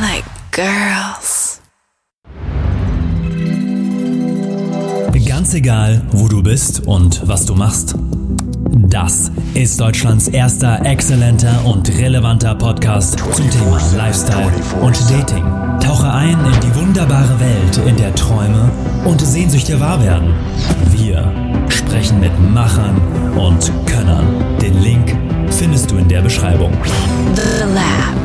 I like girls. Ganz egal, wo du bist und was du machst. Das ist Deutschlands erster exzellenter und relevanter Podcast zum Thema Lifestyle und Dating. Tauche ein in die wunderbare Welt, in der Träume und Sehnsüchte wahr werden. Wir sprechen mit Machern und Könnern. Den Link findest du in der Beschreibung. The Lab.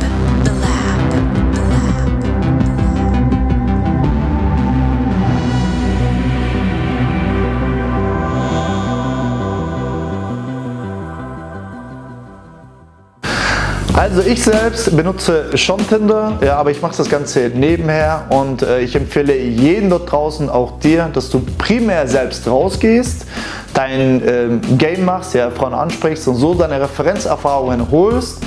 Also ich selbst benutze schon Tinder, ja, aber ich mache das Ganze nebenher und äh, ich empfehle jeden dort draußen, auch dir, dass du primär selbst rausgehst, dein ähm, Game machst, ja, Frauen ansprichst und so deine Referenzerfahrungen holst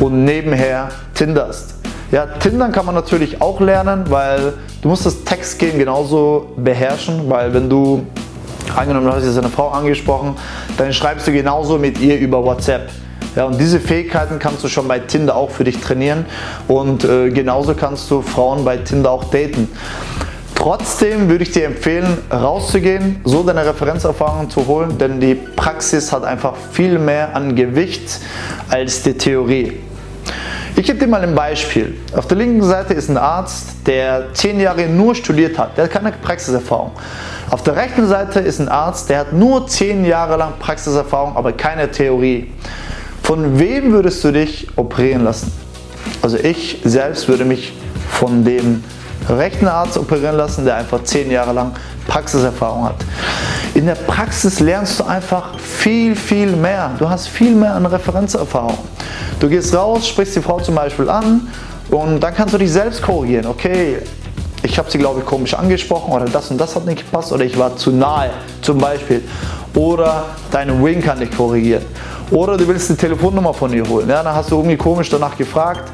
und nebenher tinderst. Ja, Tindern kann man natürlich auch lernen, weil du musst das Textgame genauso beherrschen, weil wenn du angenommen, du hast jetzt eine Frau angesprochen, dann schreibst du genauso mit ihr über WhatsApp. Ja, und diese Fähigkeiten kannst du schon bei Tinder auch für dich trainieren und äh, genauso kannst du Frauen bei Tinder auch daten. Trotzdem würde ich dir empfehlen, rauszugehen, so deine Referenzerfahrungen zu holen, denn die Praxis hat einfach viel mehr an Gewicht als die Theorie. Ich gebe dir mal ein Beispiel. Auf der linken Seite ist ein Arzt, der zehn Jahre nur studiert hat, der hat keine Praxiserfahrung. Auf der rechten Seite ist ein Arzt, der hat nur zehn Jahre lang Praxiserfahrung, aber keine Theorie. Von wem würdest du dich operieren lassen? Also ich selbst würde mich von dem rechten Arzt operieren lassen, der einfach zehn Jahre lang Praxiserfahrung hat. In der Praxis lernst du einfach viel, viel mehr. Du hast viel mehr an Referenzerfahrung. Du gehst raus, sprichst die Frau zum Beispiel an und dann kannst du dich selbst korrigieren. Okay, ich habe sie, glaube ich, komisch angesprochen oder das und das hat nicht gepasst oder ich war zu nahe zum Beispiel. Oder deine Wing kann dich korrigieren. Oder du willst die Telefonnummer von ihr holen. Ja, dann hast du irgendwie komisch danach gefragt,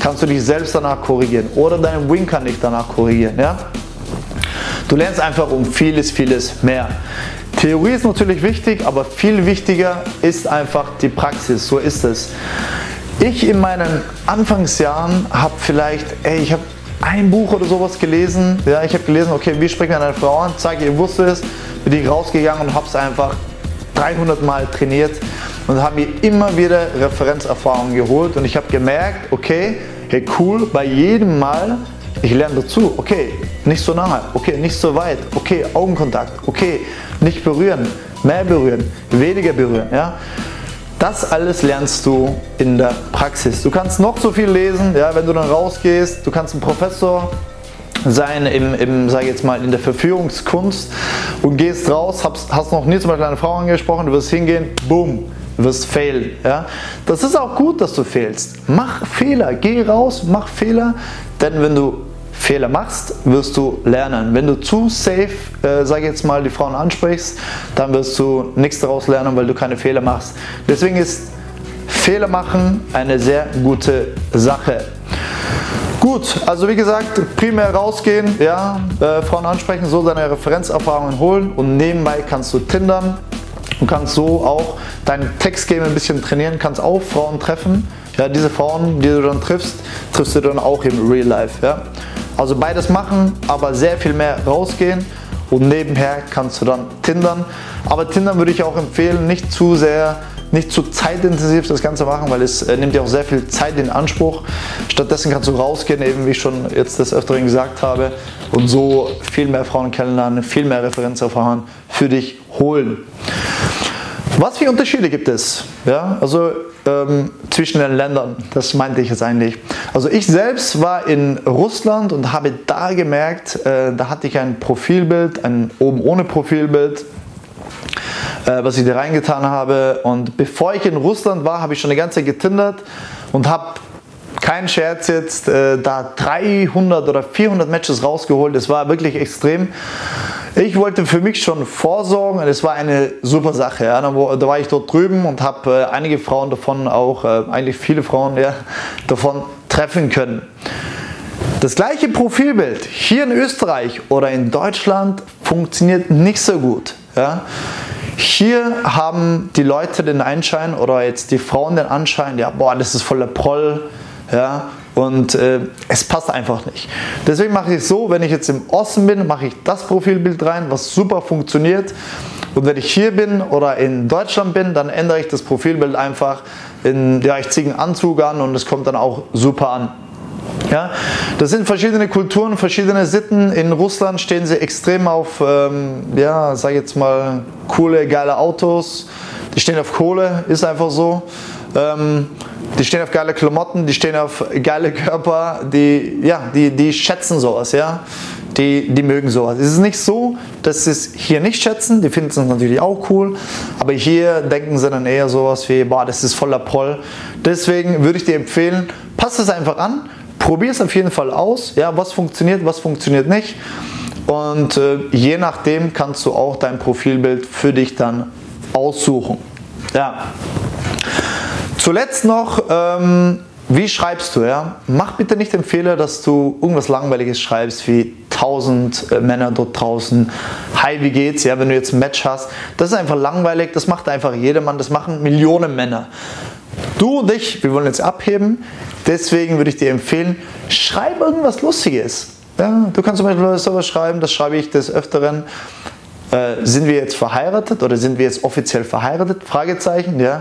kannst du dich selbst danach korrigieren. Oder dein Wing kann dich danach korrigieren. Ja? Du lernst einfach um vieles, vieles mehr. Theorie ist natürlich wichtig, aber viel wichtiger ist einfach die Praxis. So ist es. Ich in meinen Anfangsjahren habe vielleicht, ey, ich habe ein Buch oder sowas gelesen. Ja, ich habe gelesen, okay, wie spricht man eine Frau an? Zeig ihr, wusste es. Bin ich rausgegangen und habe es einfach 300 Mal trainiert und habe mir immer wieder Referenzerfahrungen geholt und ich habe gemerkt, okay, hey cool, bei jedem Mal, ich lerne dazu, okay, nicht so nahe, okay, nicht so weit, okay, Augenkontakt, okay, nicht berühren, mehr berühren, weniger berühren, ja. Das alles lernst du in der Praxis. Du kannst noch so viel lesen, ja, wenn du dann rausgehst, du kannst ein Professor sein im, im sage jetzt mal, in der Verführungskunst und gehst raus, hast, hast noch nie zum Beispiel eine Frau angesprochen, du wirst hingehen, boom, wirst failen. Ja? Das ist auch gut, dass du fehlst. Mach Fehler, geh raus, mach Fehler, denn wenn du Fehler machst, wirst du lernen. Wenn du zu safe, äh, sage jetzt mal, die Frauen ansprichst, dann wirst du nichts daraus lernen, weil du keine Fehler machst. Deswegen ist Fehler machen eine sehr gute Sache. Gut, also wie gesagt, primär rausgehen, ja, äh, Frauen ansprechen, so deine Referenzerfahrungen holen und nebenbei kannst du tindern. Du kannst so auch dein Textgame ein bisschen trainieren, kannst auch Frauen treffen. Ja, diese Frauen, die du dann triffst, triffst du dann auch im Real Life. Ja. Also beides machen, aber sehr viel mehr rausgehen und nebenher kannst du dann tindern. Aber tindern würde ich auch empfehlen, nicht zu sehr nicht zu zeitintensiv das Ganze machen, weil es äh, nimmt ja auch sehr viel Zeit in Anspruch. Stattdessen kannst du rausgehen, eben wie ich schon jetzt des Öfteren gesagt habe, und so viel mehr Frauen kennenlernen, viel mehr Referenzerfahrungen für dich holen. Was für Unterschiede gibt es? Ja, also ähm, zwischen den Ländern, das meinte ich jetzt eigentlich. Also ich selbst war in Russland und habe da gemerkt, äh, da hatte ich ein Profilbild, ein oben ohne Profilbild, äh, was ich da reingetan habe. Und bevor ich in Russland war, habe ich schon eine ganze Zeit getindert und habe kein Scherz jetzt, äh, da 300 oder 400 Matches rausgeholt. Es war wirklich extrem. Ich wollte für mich schon vorsorgen und es war eine super Sache. Ja. Da, war ich dort drüben und habe äh, einige Frauen davon auch, äh, eigentlich viele Frauen ja, davon treffen können. Das gleiche Profilbild hier in Österreich oder in Deutschland funktioniert nicht so gut. Ja. Hier haben die Leute den Anschein oder jetzt die Frauen den Anschein, ja, boah, das ist voller Proll, ja, Und äh, es passt einfach nicht. Deswegen mache ich es so, wenn ich jetzt im Osten bin, mache ich das Profilbild rein, was super funktioniert. Und wenn ich hier bin oder in Deutschland bin, dann ändere ich das Profilbild einfach in, ja, ich ziehe einen Anzug an und es kommt dann auch super an. Ja, das sind verschiedene Kulturen, verschiedene Sitten. In Russland stehen sie extrem auf, ähm, ja, sag jetzt mal, coole, geile Autos. Die stehen auf Kohle, ist einfach so. Ähm, die stehen auf geile Klamotten, die stehen auf geile Körper, die, ja, die, die schätzen sowas, ja. Die, die mögen sowas. Es ist nicht so, dass sie es hier nicht schätzen, die finden es natürlich auch cool, aber hier denken sie dann eher sowas wie, boah, das ist voller Proll. Deswegen würde ich dir empfehlen, passt es einfach an, probier es auf jeden Fall aus, ja, was funktioniert, was funktioniert nicht. Und äh, je nachdem kannst du auch dein Profilbild für dich dann aussuchen. Ja. Zuletzt noch, ähm, wie schreibst du? Ja? Mach bitte nicht den Fehler, dass du irgendwas Langweiliges schreibst, wie 1000 äh, Männer dort draußen. Hi, wie geht's? Ja, wenn du jetzt ein Match hast, das ist einfach langweilig, das macht einfach jedermann, das machen Millionen Männer. Du und ich, wir wollen jetzt abheben, deswegen würde ich dir empfehlen, schreib irgendwas Lustiges. Ja, du kannst zum Beispiel sowas schreiben, das schreibe ich des Öfteren. Äh, sind wir jetzt verheiratet oder sind wir jetzt offiziell verheiratet? Fragezeichen, ja.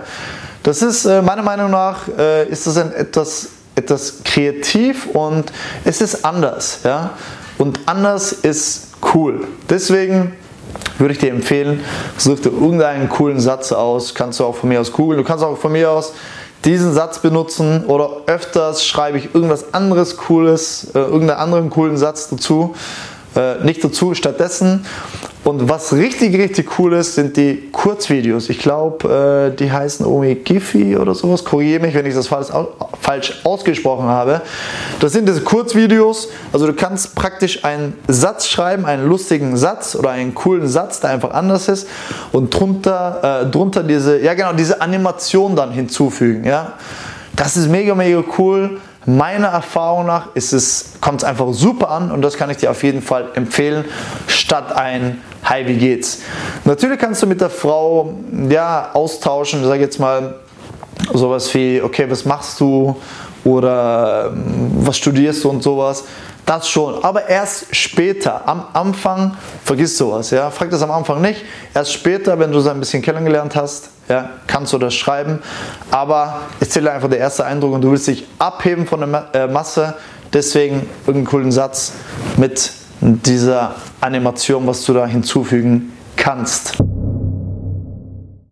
Das ist äh, meiner Meinung nach äh, ist das ein etwas, etwas kreativ und es ist anders. Ja? Und anders ist cool. Deswegen würde ich dir empfehlen, such dir irgendeinen coolen Satz aus. Kannst du auch von mir aus googeln. Du kannst auch von mir aus diesen Satz benutzen oder öfters schreibe ich irgendwas anderes Cooles, äh, irgendeinen anderen coolen Satz dazu. Äh, nicht dazu, stattdessen. Und was richtig, richtig cool ist, sind die Kurzvideos. Ich glaube, äh, die heißen irgendwie Giphy oder sowas. Korrigiere mich, wenn ich das falsch, falsch ausgesprochen habe. Das sind diese Kurzvideos. Also du kannst praktisch einen Satz schreiben, einen lustigen Satz oder einen coolen Satz, der einfach anders ist. Und drunter, äh, drunter diese, ja genau, diese Animation dann hinzufügen. Ja? Das ist mega, mega cool. Meiner Erfahrung nach ist es, kommt es einfach super an und das kann ich dir auf jeden Fall empfehlen, statt ein Hi, wie geht's? Natürlich kannst du mit der Frau ja, austauschen, sag jetzt mal sowas wie, okay, was machst du oder was studierst du und sowas. Das schon, aber erst später. Am Anfang vergiss sowas, ja. Frag das am Anfang nicht. Erst später, wenn du es ein bisschen kennengelernt hast, ja, kannst du das schreiben. Aber es zählt einfach der erste Eindruck und du willst dich abheben von der äh, Masse. Deswegen irgendeinen coolen Satz mit dieser Animation, was du da hinzufügen kannst.